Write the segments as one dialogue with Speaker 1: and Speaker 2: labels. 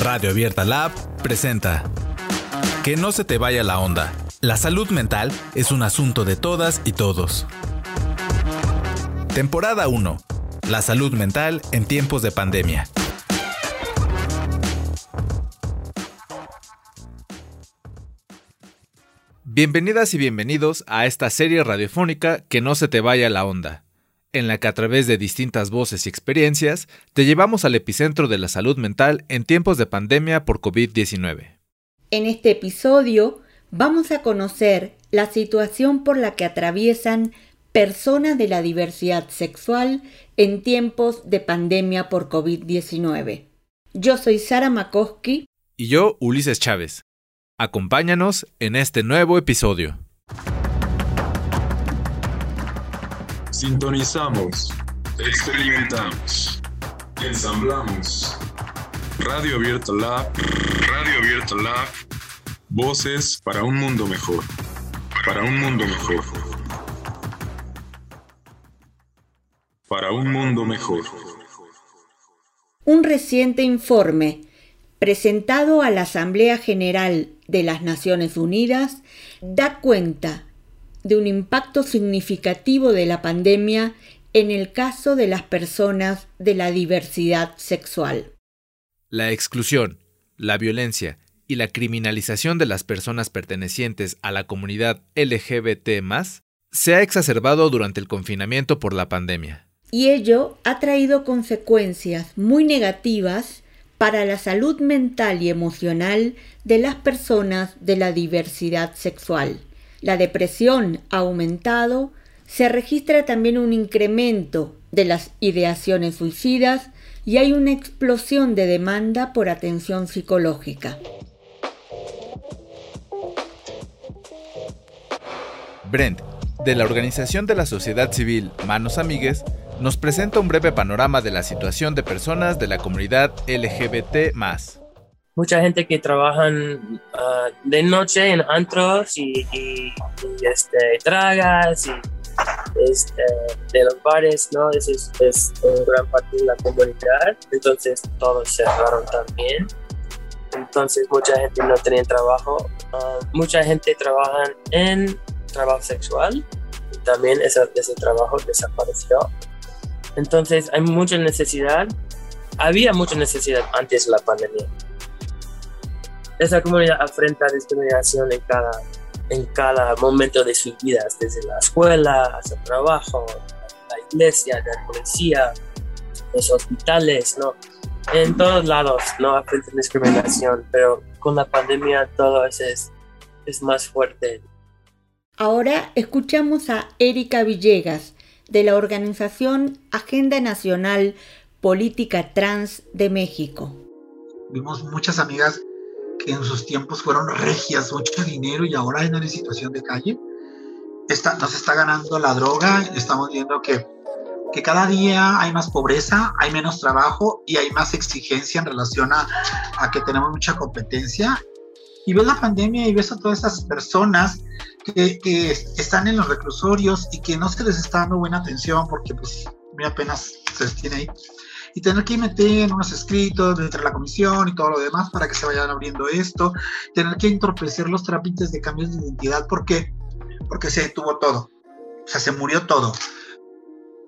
Speaker 1: Radio Abierta Lab presenta Que no se te vaya la onda. La salud mental es un asunto de todas y todos. Temporada 1. La salud mental en tiempos de pandemia. Bienvenidas y bienvenidos a esta serie radiofónica Que no se te vaya la onda en la que a través de distintas voces y experiencias te llevamos al epicentro de la salud mental en tiempos de pandemia por COVID-19.
Speaker 2: En este episodio vamos a conocer la situación por la que atraviesan personas de la diversidad sexual en tiempos de pandemia por COVID-19. Yo soy Sara Makoski.
Speaker 1: Y yo, Ulises Chávez. Acompáñanos en este nuevo episodio.
Speaker 3: Sintonizamos, experimentamos, ensamblamos. Radio Abierta Lab, Radio Abierta Lab, voces para un mundo mejor, para un mundo mejor. Para un mundo mejor.
Speaker 2: Un reciente informe presentado a la Asamblea General de las Naciones Unidas da cuenta de un impacto significativo de la pandemia en el caso de las personas de la diversidad sexual.
Speaker 1: La exclusión, la violencia y la criminalización de las personas pertenecientes a la comunidad LGBT se ha exacerbado durante el confinamiento por la pandemia.
Speaker 2: Y ello ha traído consecuencias muy negativas para la salud mental y emocional de las personas de la diversidad sexual. La depresión ha aumentado, se registra también un incremento de las ideaciones suicidas y hay una explosión de demanda por atención psicológica.
Speaker 1: Brent, de la organización de la sociedad civil Manos Amigues, nos presenta un breve panorama de la situación de personas de la comunidad LGBT
Speaker 4: mucha gente que trabajan ah, de noche en antros y, este, tragas y este, de los bares, ¿no? Es, es, es gran parte de la comunidad, entonces todos cerraron también. Entonces mucha gente no tenía trabajo, ah, mucha gente trabaja en trabajo sexual y también ese, ese trabajo desapareció. Entonces hay mucha necesidad, había mucha necesidad antes de la pandemia esa comunidad afrenta discriminación en cada, en cada momento de sus vidas, desde la escuela hasta el trabajo, la iglesia, la policía, los hospitales, ¿no? En todos lados, ¿no? Afrentan discriminación, pero con la pandemia todo eso es, es más fuerte.
Speaker 2: Ahora escuchamos a Erika Villegas, de la organización Agenda Nacional Política Trans de México.
Speaker 5: Vimos muchas amigas que en sus tiempos fueron regias, mucho dinero y ahora en una situación de calle. Está, nos está ganando la droga, estamos viendo que, que cada día hay más pobreza, hay menos trabajo y hay más exigencia en relación a, a que tenemos mucha competencia. Y ves la pandemia y ves a todas esas personas que, están en los reclusorios y que no se les está dando buena atención porque pues apenas se tiene ahí y tener que meter unos escritos dentro de la comisión y todo lo demás para que se vayan abriendo esto, tener que entorpecer los trámites de cambios de identidad porque porque se detuvo todo, o sea, se murió todo.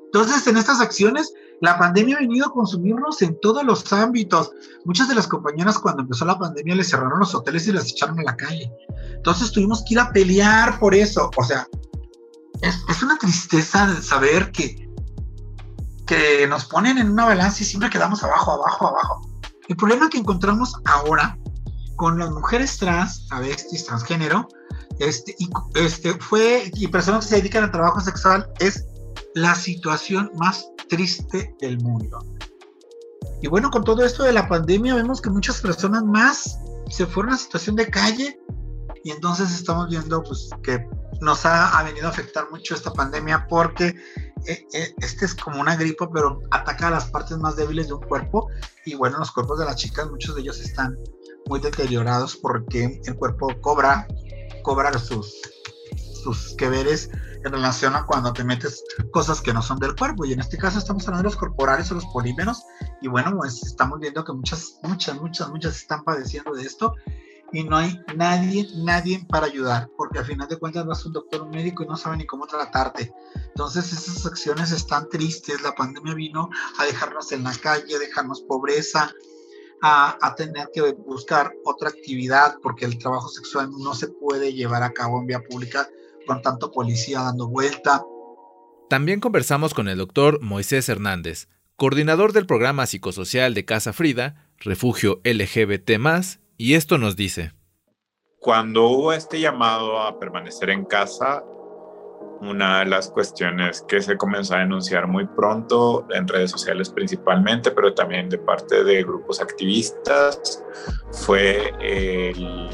Speaker 5: Entonces, en estas acciones, la pandemia ha venido a consumirnos en todos los ámbitos. Muchas de las compañeras cuando empezó la pandemia les cerraron los hoteles y las echaron a la calle. Entonces tuvimos que ir a pelear por eso. O sea, es, es una tristeza saber que que nos ponen en una balanza y siempre quedamos abajo, abajo, abajo. El problema que encontramos ahora con las mujeres trans, travestis, transgénero, este, y, este, fue, y personas que se dedican al trabajo sexual, es la situación más triste del mundo. Y bueno, con todo esto de la pandemia, vemos que muchas personas más se fueron a situación de calle y entonces estamos viendo pues, que nos ha, ha venido a afectar mucho esta pandemia porque este es como una gripa, pero ataca a las partes más débiles de un cuerpo. Y bueno, los cuerpos de las chicas, muchos de ellos están muy deteriorados porque el cuerpo cobra, cobra sus, tus que veres en relación a cuando te metes cosas que no son del cuerpo. Y en este caso estamos hablando de los corporales o los polímeros. Y bueno, pues estamos viendo que muchas, muchas, muchas, muchas están padeciendo de esto y no hay nadie, nadie para ayudar, porque al final de cuentas vas a un doctor, médico y no sabe ni cómo tratarte. Entonces esas acciones están tristes, la pandemia vino a dejarnos en la calle, a dejarnos pobreza, a, a, tener que buscar otra actividad, porque el trabajo sexual no se puede llevar a cabo en vía pública con tanto policía dando vuelta.
Speaker 1: También conversamos con el doctor Moisés Hernández, coordinador del programa psicosocial de Casa Frida, Refugio LGBT, y esto nos dice.
Speaker 6: Cuando hubo este llamado a permanecer en casa, una de las cuestiones que se comenzó a denunciar muy pronto en redes sociales principalmente, pero también de parte de grupos activistas, fue el,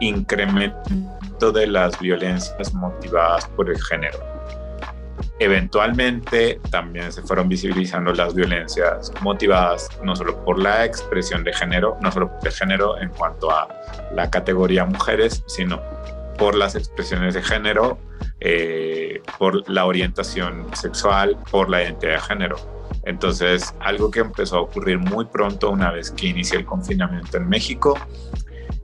Speaker 6: incremento de las violencias motivadas por el género. Eventualmente también se fueron visibilizando las violencias motivadas no solo por la expresión de género, no solo el género en cuanto a la categoría mujeres, sino por las expresiones de género, eh, por la orientación sexual, por la identidad de género. Entonces, algo que empezó a ocurrir muy pronto una vez que inició el confinamiento en México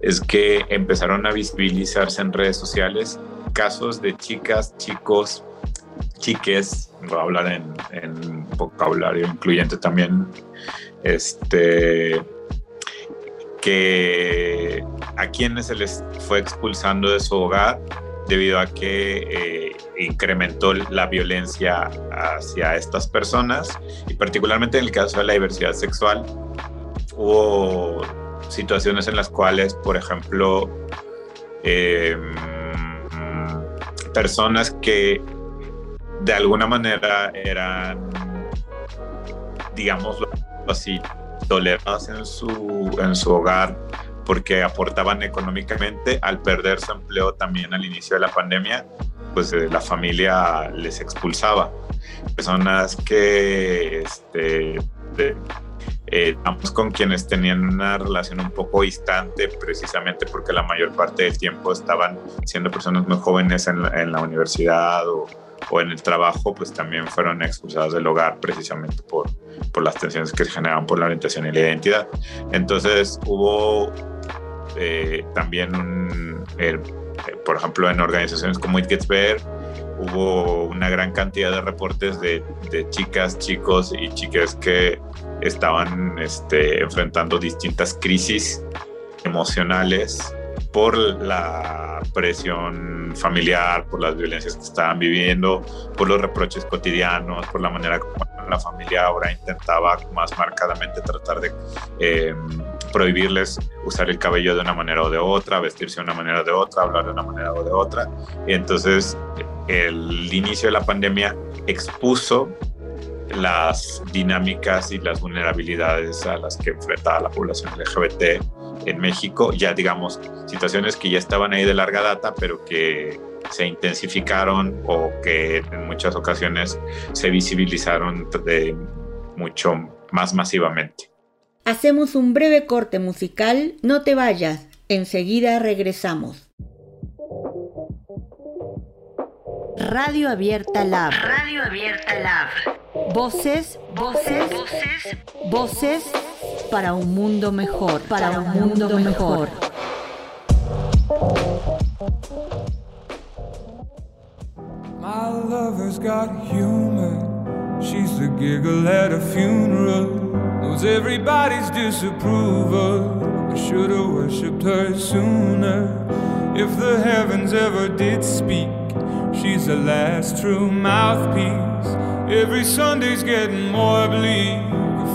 Speaker 6: es que empezaron a visibilizarse en redes sociales casos de chicas, chicos, chiques, voy a hablar en, en vocabulario incluyente también, este, que a quienes se les fue expulsando de su hogar debido a que eh, incrementó la violencia hacia estas personas y particularmente en el caso de la diversidad sexual hubo situaciones en las cuales, por ejemplo, em, personas que de alguna manera eran, digamos así, toleradas en su, en su hogar porque aportaban económicamente, al perder su empleo también al inicio de la pandemia, pues eh, la familia les expulsaba. Personas que, este, eh, con quienes tenían una relación un poco distante, precisamente porque la mayor parte del tiempo estaban siendo personas muy jóvenes en en la universidad o, o en el trabajo, pues también fueron expulsados del hogar precisamente por, por las tensiones que se generaban por la orientación y la identidad. Entonces hubo eh, también, un, por ejemplo, en organizaciones como It Gets Better, hubo una gran cantidad de reportes de, de chicas, chicos y chicas que estaban este, enfrentando distintas crisis emocionales por la presión familiar, por las violencias que estaban viviendo, por los reproches cotidianos, por la manera como la familia ahora intentaba más marcadamente tratar de eh, prohibirles usar el cabello de una manera o de otra, vestirse de una manera o de otra, hablar de una manera o de otra. Y entonces el inicio de la pandemia expuso las dinámicas y las vulnerabilidades a las que enfrentaba la población LGBT en México, ya digamos, situaciones que ya estaban ahí de larga data, pero que se intensificaron o que en muchas ocasiones se visibilizaron de mucho más masivamente.
Speaker 2: Hacemos un breve corte musical, no te vayas, enseguida regresamos. Radio Abierta Lab. Radio Abierta Lab. Voces, voces, voces, voces para un mundo mejor, para, un mundo, mejor. My lover's got humor. She's the giggle at a funeral. Knows everybody's disapproval. I should've worshipped her sooner. If the heavens ever did speak, she's the last true mouthpiece. Every Sunday's getting more bleak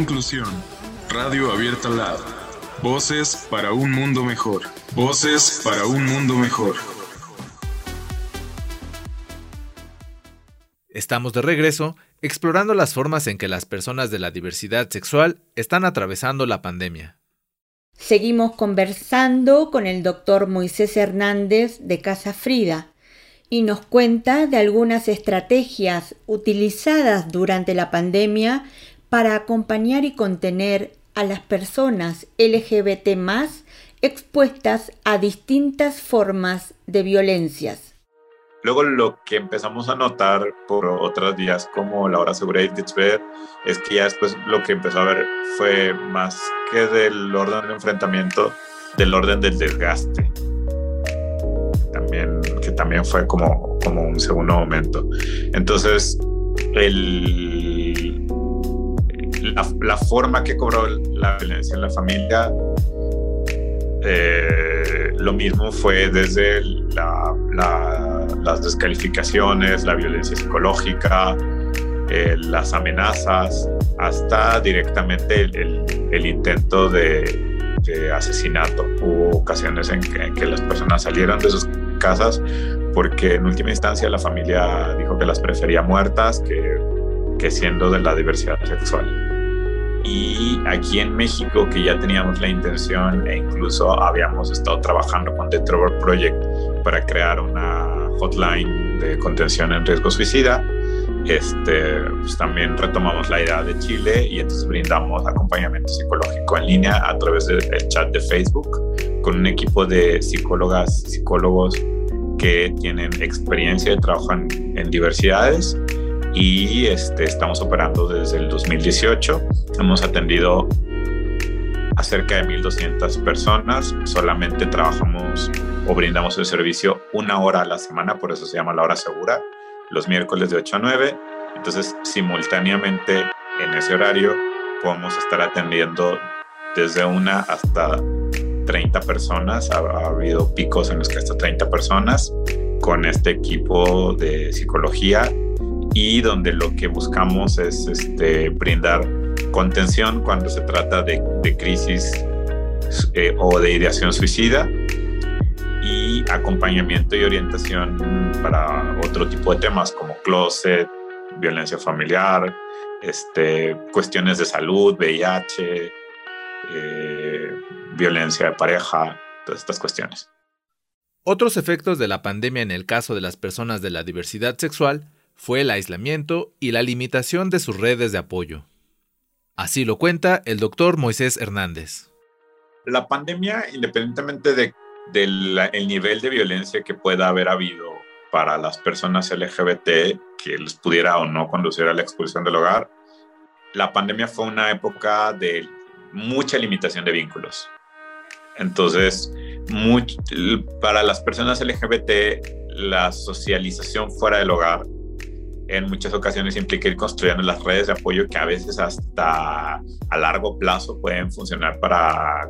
Speaker 3: inclusión. Radio Abierta Lab. Voces para un mundo mejor. Voces para un mundo mejor.
Speaker 1: Estamos de regreso explorando las formas en que las personas de la diversidad sexual están atravesando la pandemia.
Speaker 2: Seguimos conversando con el doctor Moisés Hernández de Casa Frida y nos cuenta de algunas estrategias utilizadas durante la pandemia para acompañar y contener a las personas LGBT más expuestas a distintas formas de violencias.
Speaker 6: Luego lo que empezamos a notar por otras días como la hora segura y es que ya después lo que empezó a ver fue más que del orden de enfrentamiento, del orden del desgaste. También, que también fue como, como un segundo momento. Entonces, el, la, forma que cobró la violencia en la familia eh, lo mismo fue desde las descalificaciones, la violencia psicológica, eh, las amenazas, hasta directamente el, intento de, asesinato. Hubo ocasiones en que, las personas salieron de sus casas porque en última instancia la familia dijo que las prefería muertas que siendo de la diversidad sexual y aquí en México que ya teníamos la intención e incluso habíamos estado trabajando con The Trevor Project para crear una hotline de contención en riesgo suicida. Este, pues también retomamos la idea de Chile y entonces brindamos acompañamiento psicológico en línea a través del chat de Facebook con un equipo de psicólogas, psicólogos que tienen experiencia de trabajo en diversidades y este, estamos operando desde el 2018. Hemos atendido a cerca de 1.200 personas. Solamente trabajamos o brindamos el servicio una hora a la semana, por eso se llama la hora segura, los miércoles de 8 a 9. Entonces, simultáneamente en ese horario podemos estar atendiendo desde una hasta 30 personas. Ha, ha habido picos en los que hasta 30 personas con este equipo de psicología y donde lo que buscamos es este, brindar contención cuando se trata de, crisis eh, o de ideación suicida y acompañamiento y orientación para otro tipo de temas como closet, violencia familiar, este, cuestiones de salud, VIH, eh, violencia de pareja, todas estas cuestiones.
Speaker 1: Otros efectos de la pandemia en el caso de las personas de la diversidad sexual fue el aislamiento y la limitación de sus redes de apoyo. Así lo cuenta el doctor Moisés Hernández.
Speaker 6: La pandemia, independientemente del nivel de violencia que pueda haber habido para las personas LGBT que les pudiera o no conducir a la expulsión del hogar, la pandemia fue una época de mucha limitación de vínculos. Entonces, para las personas LGBT, la socialización fuera del hogar en muchas ocasiones implica ir construyendo las redes de apoyo que a veces hasta a largo plazo pueden funcionar para,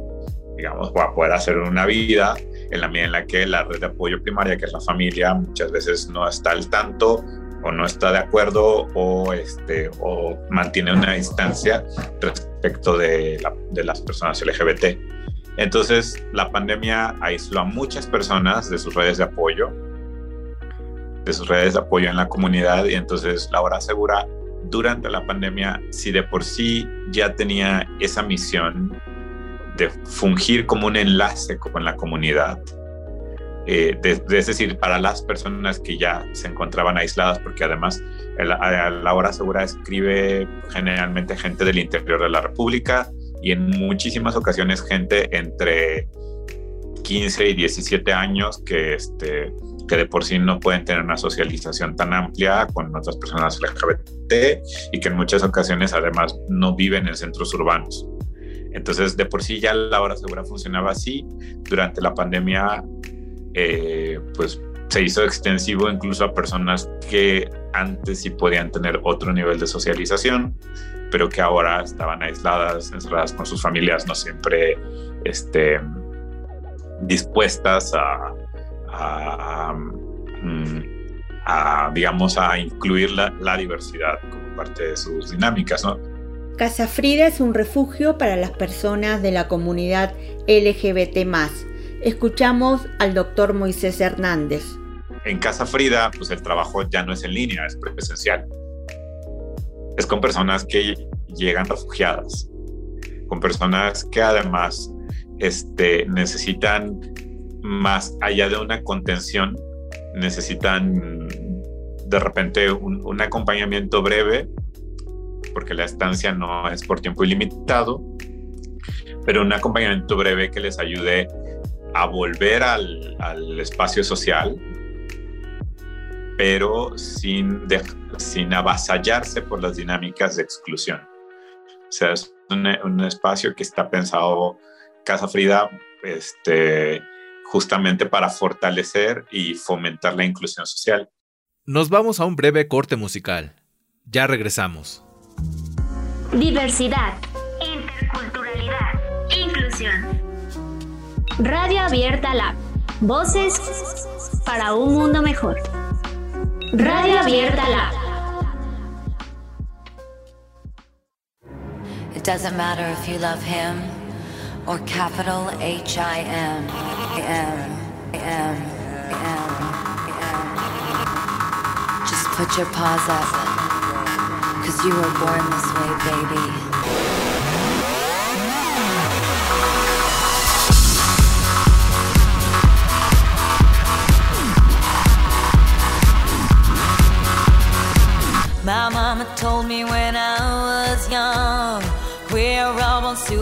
Speaker 6: digamos, para poder hacer una vida en la medida en la que la red de apoyo primaria, que es la familia, muchas veces no está al tanto o no está de acuerdo o, este, o mantiene una distancia respecto de, las personas LGBT. Entonces, la pandemia aisló a muchas personas de sus redes de apoyo, de sus redes de apoyo en la comunidad y entonces la hora segura durante la pandemia, si de por sí ya tenía esa misión de fungir como un enlace con la comunidad, eh, es decir, para las personas que ya se encontraban aisladas, porque además la hora segura escribe generalmente gente del interior de la República y en muchísimas ocasiones gente entre 15 y 17 años que este, que de por sí no pueden tener una socialización tan amplia con otras personas LGBT y que en muchas ocasiones además no viven en centros urbanos. Entonces, de por sí ya la hora segura funcionaba así. Durante la pandemia, eh, pues se hizo extensivo incluso a personas que antes sí podían tener otro nivel de socialización, pero que ahora estaban aisladas, encerradas con sus familias, no siempre este, dispuestas a, a, mm, digamos, a incluir la, diversidad como parte de sus dinámicas, ¿no?
Speaker 2: Casa Frida es un refugio para las personas de la comunidad LGBT. Escuchamos al doctor Moisés Hernández.
Speaker 6: En Casa Frida, pues el trabajo ya no es en línea, es presencial. Es con personas que llegan refugiadas, con personas que además este, necesitan más allá de una contención, necesitan de repente un, acompañamiento breve, porque la estancia no es por tiempo ilimitado, pero un acompañamiento breve que les ayude a volver al, al espacio social, pero sin, sin avasallarse por las dinámicas de exclusión. O sea, es un, un espacio que está pensado, Casa Frida, este, justamente para fortalecer y fomentar la inclusión social.
Speaker 1: Nos vamos a un breve corte musical. Ya regresamos.
Speaker 7: Diversidad, interculturalidad, inclusión. Radio Abierta Lab. Voces para un mundo mejor. Radio Abierta Lab.
Speaker 8: It doesn't matter if you love him or capital H I M M M M M. Just put your paws up, cause you were born this way, baby. My mama told me when I was young,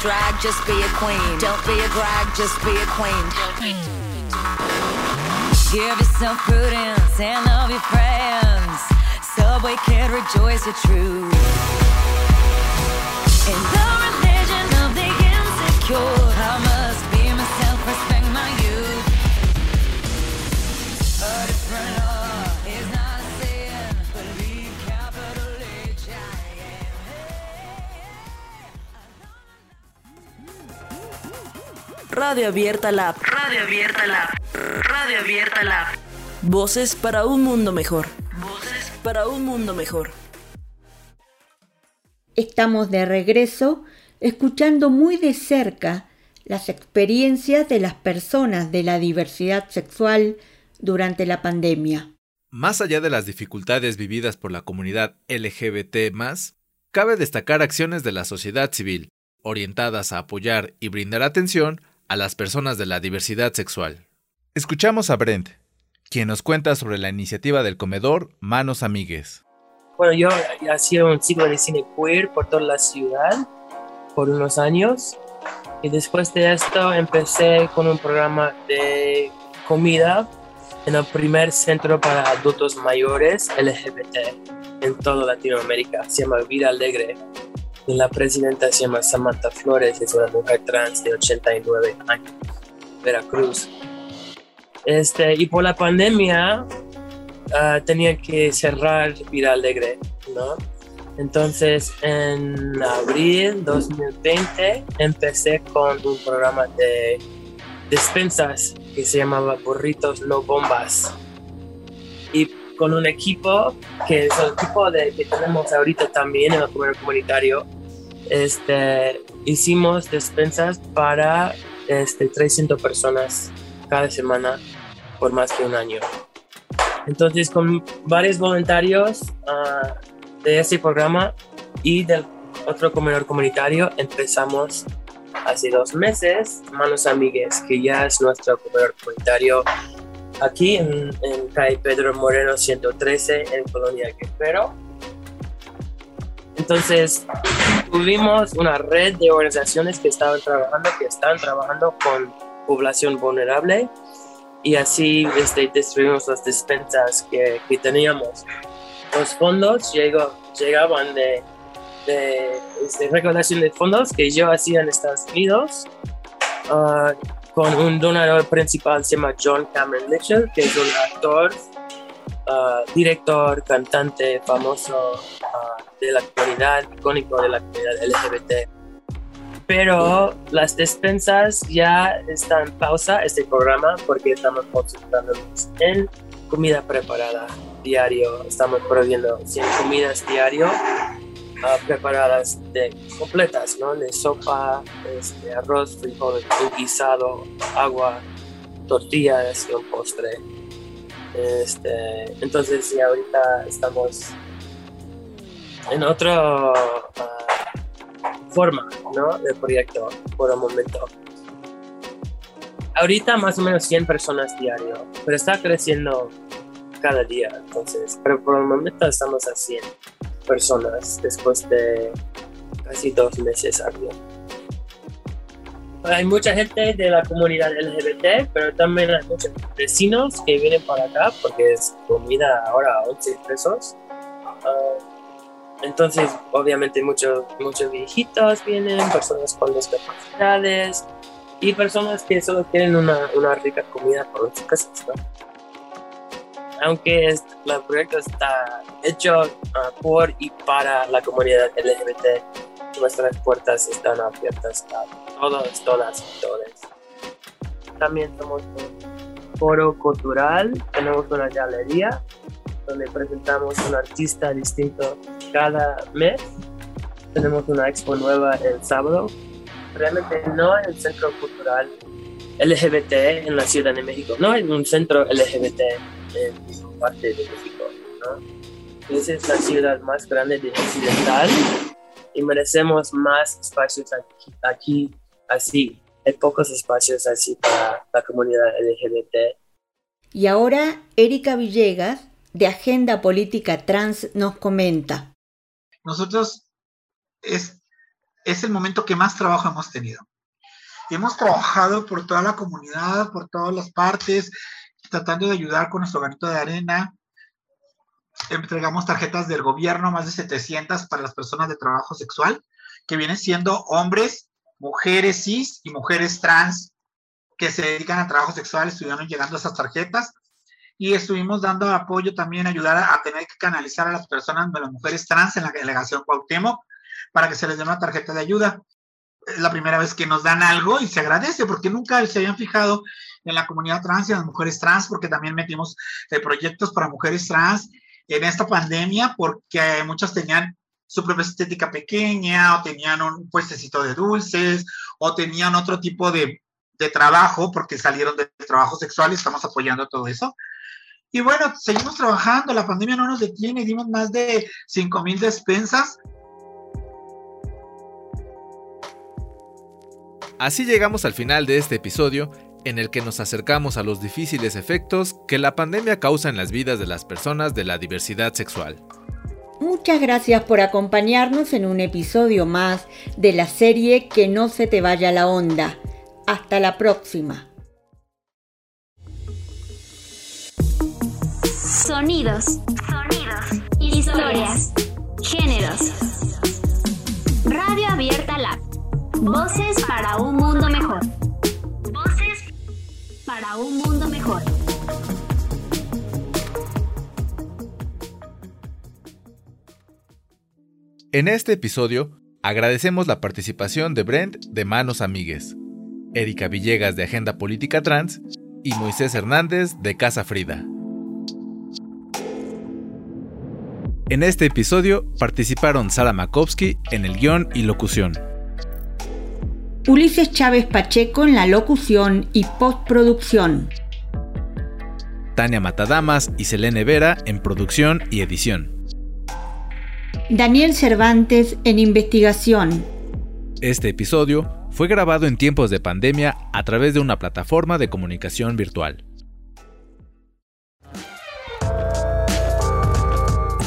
Speaker 8: Drag, just be a queen. Don't be a drag, just be a queen. Give yourself prudence and love your friends. Subway can rejoice the truth.
Speaker 9: Radio Abierta Lab. Radio Abierta Lab. Radio Abierta Lab. Voces para un mundo mejor. Voces para un mundo mejor.
Speaker 2: Estamos de regreso escuchando muy de cerca las experiencias de las personas de la diversidad sexual durante la pandemia.
Speaker 1: Más allá de las dificultades vividas por la comunidad LGBT, cabe destacar acciones de la sociedad civil, orientadas a apoyar y brindar atención a las personas de la diversidad sexual. Escuchamos a Brent, quien nos cuenta sobre la iniciativa del comedor Manos Amigues.
Speaker 4: Bueno, yo hacía un ciclo de cine queer por toda la ciudad por unos años y después de esto empecé con un programa de comida en el primer centro para adultos mayores LGBT en toda Latinoamérica. Se llama Vida Alegre la presidenta se llama Samantha Flores, es una mujer trans de 89 años, Veracruz. Este, y por la pandemia uh, tenía que cerrar Vida Alegre, ¿no? Entonces, en abril 2020 empecé con un programa de despensas que se llamaba Burritos No Bombas. Con un equipo que es el equipo de, que tenemos ahorita también en el comercio comunitario, este, hicimos despensas para este, 300 personas cada semana por más que un año. Entonces, con varios voluntarios uh, de ese programa, y del otro comedor comunitario empezamos hace dos meses, Manos Amigues, que ya es nuestro comedor comunitario aquí en, en calle Pedro Moreno 113 en Colonia Quepero. Entonces, tuvimos una red de organizaciones que estaban trabajando, que están trabajando con población vulnerable y así este, destruimos las despensas que, que teníamos. Los fondos llegó, llegaban de, de, este, recaudación de fondos que yo hacía en Estados Unidos ah, con un donador principal, se llama John Cameron Mitchell, que es un actor, ah, director, cantante famoso ah, de la comunidad, icónico de la comunidad LGBT. Pero las despensas ya están en pausa este programa porque estamos concentrándonos en comida preparada diario. Estamos proveyendo 100 comidas diario preparadas de completas, ¿no? De sopa, este, arroz, frijol, guisado, agua, tortillas y un postre. Este, entonces, ya ahorita estamos en otra ah, forma, ¿no? De proyecto por el momento. Ahorita más o menos 100 personas diario, pero está creciendo cada día, entonces, pero por el momento estamos a 100 personas después de casi dos meses abierto. Hay mucha gente de la comunidad LGBT, pero también hay muchos vecinos que vienen para acá porque es comida ahora a 11 pesos. Ah, entonces, obviamente, muchos, muchos viejitos vienen, personas con discapacidades y personas que solo quieren una, una rica comida por su casa aunque el proyecto está hecho ah, por y para la comunidad LGBT, nuestras puertas están abiertas a todos, todas y todos. También somos un foro cultural, tenemos una galería donde presentamos un artista distinto cada mes. Tenemos una expo nueva el sábado. Realmente no en el centro cultural LGBT en la Ciudad de México, no en un centro LGBT en parte de México. ¿no? Esa es la ciudad más grande de Occidental y merecemos más espacios aquí, aquí así. Hay pocos espacios así para la comunidad LGBT.
Speaker 2: Y ahora Erika Villegas, de Agenda Política Trans, nos comenta.
Speaker 5: Nosotros es, es el momento que más trabajo hemos tenido. Hemos trabajado por toda la comunidad, por todas las partes, tratando de ayudar con nuestro granito de arena. Entregamos tarjetas del gobierno, más de 700 para las personas de trabajo sexual, que vienen siendo hombres, mujeres cis y mujeres trans que se dedican a trabajo sexual, estuvieron llegando esas tarjetas y estuvimos dando apoyo también, ayudar a, tener que canalizar a las personas, de las mujeres trans en la delegación Cuauhtémoc para que se les dé una tarjeta de ayuda. Es la primera vez que nos dan algo y se agradece porque nunca se habían fijado en la comunidad trans y en las mujeres trans, porque también metimos eh, proyectos para mujeres trans en esta pandemia, porque muchas tenían su propia estética pequeña, o tenían un puestecito de dulces, o tenían otro tipo de, de trabajo, porque salieron del trabajo sexual y estamos apoyando todo eso. Y bueno, seguimos trabajando, la pandemia no nos detiene, dimos más de 5 mil despensas.
Speaker 1: Así llegamos al final de este episodio en el que nos acercamos a los difíciles efectos que la pandemia causa en las vidas de las personas de la diversidad sexual.
Speaker 2: Muchas gracias por acompañarnos en un episodio más de la serie Que no se te vaya la onda. Hasta la próxima.
Speaker 7: Sonidos, sonidos, historias, géneros. Radio Abierta Lab. Voces para un mundo mejor para un mundo mejor.
Speaker 1: En este episodio, agradecemos la participación de Brent de Manos Amigues, Erika Villegas de Agenda Política Trans y Moisés Hernández de Casa Frida. En este episodio participaron Sara Makovsky en el guion y locución.
Speaker 2: Ulises Chávez Pacheco en la locución y postproducción.
Speaker 1: Tania Matadamas y Selene Vera en producción y edición.
Speaker 2: Daniel Cervantes en investigación.
Speaker 1: Este episodio fue grabado en tiempos de pandemia a través de una plataforma de comunicación virtual.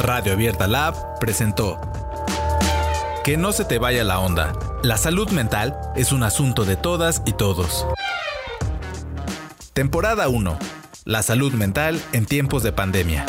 Speaker 1: Radio Abierta Lab presentó Que no se te vaya la onda. La salud mental es un asunto de todas y todos. Temporada 1. La salud mental en tiempos de pandemia.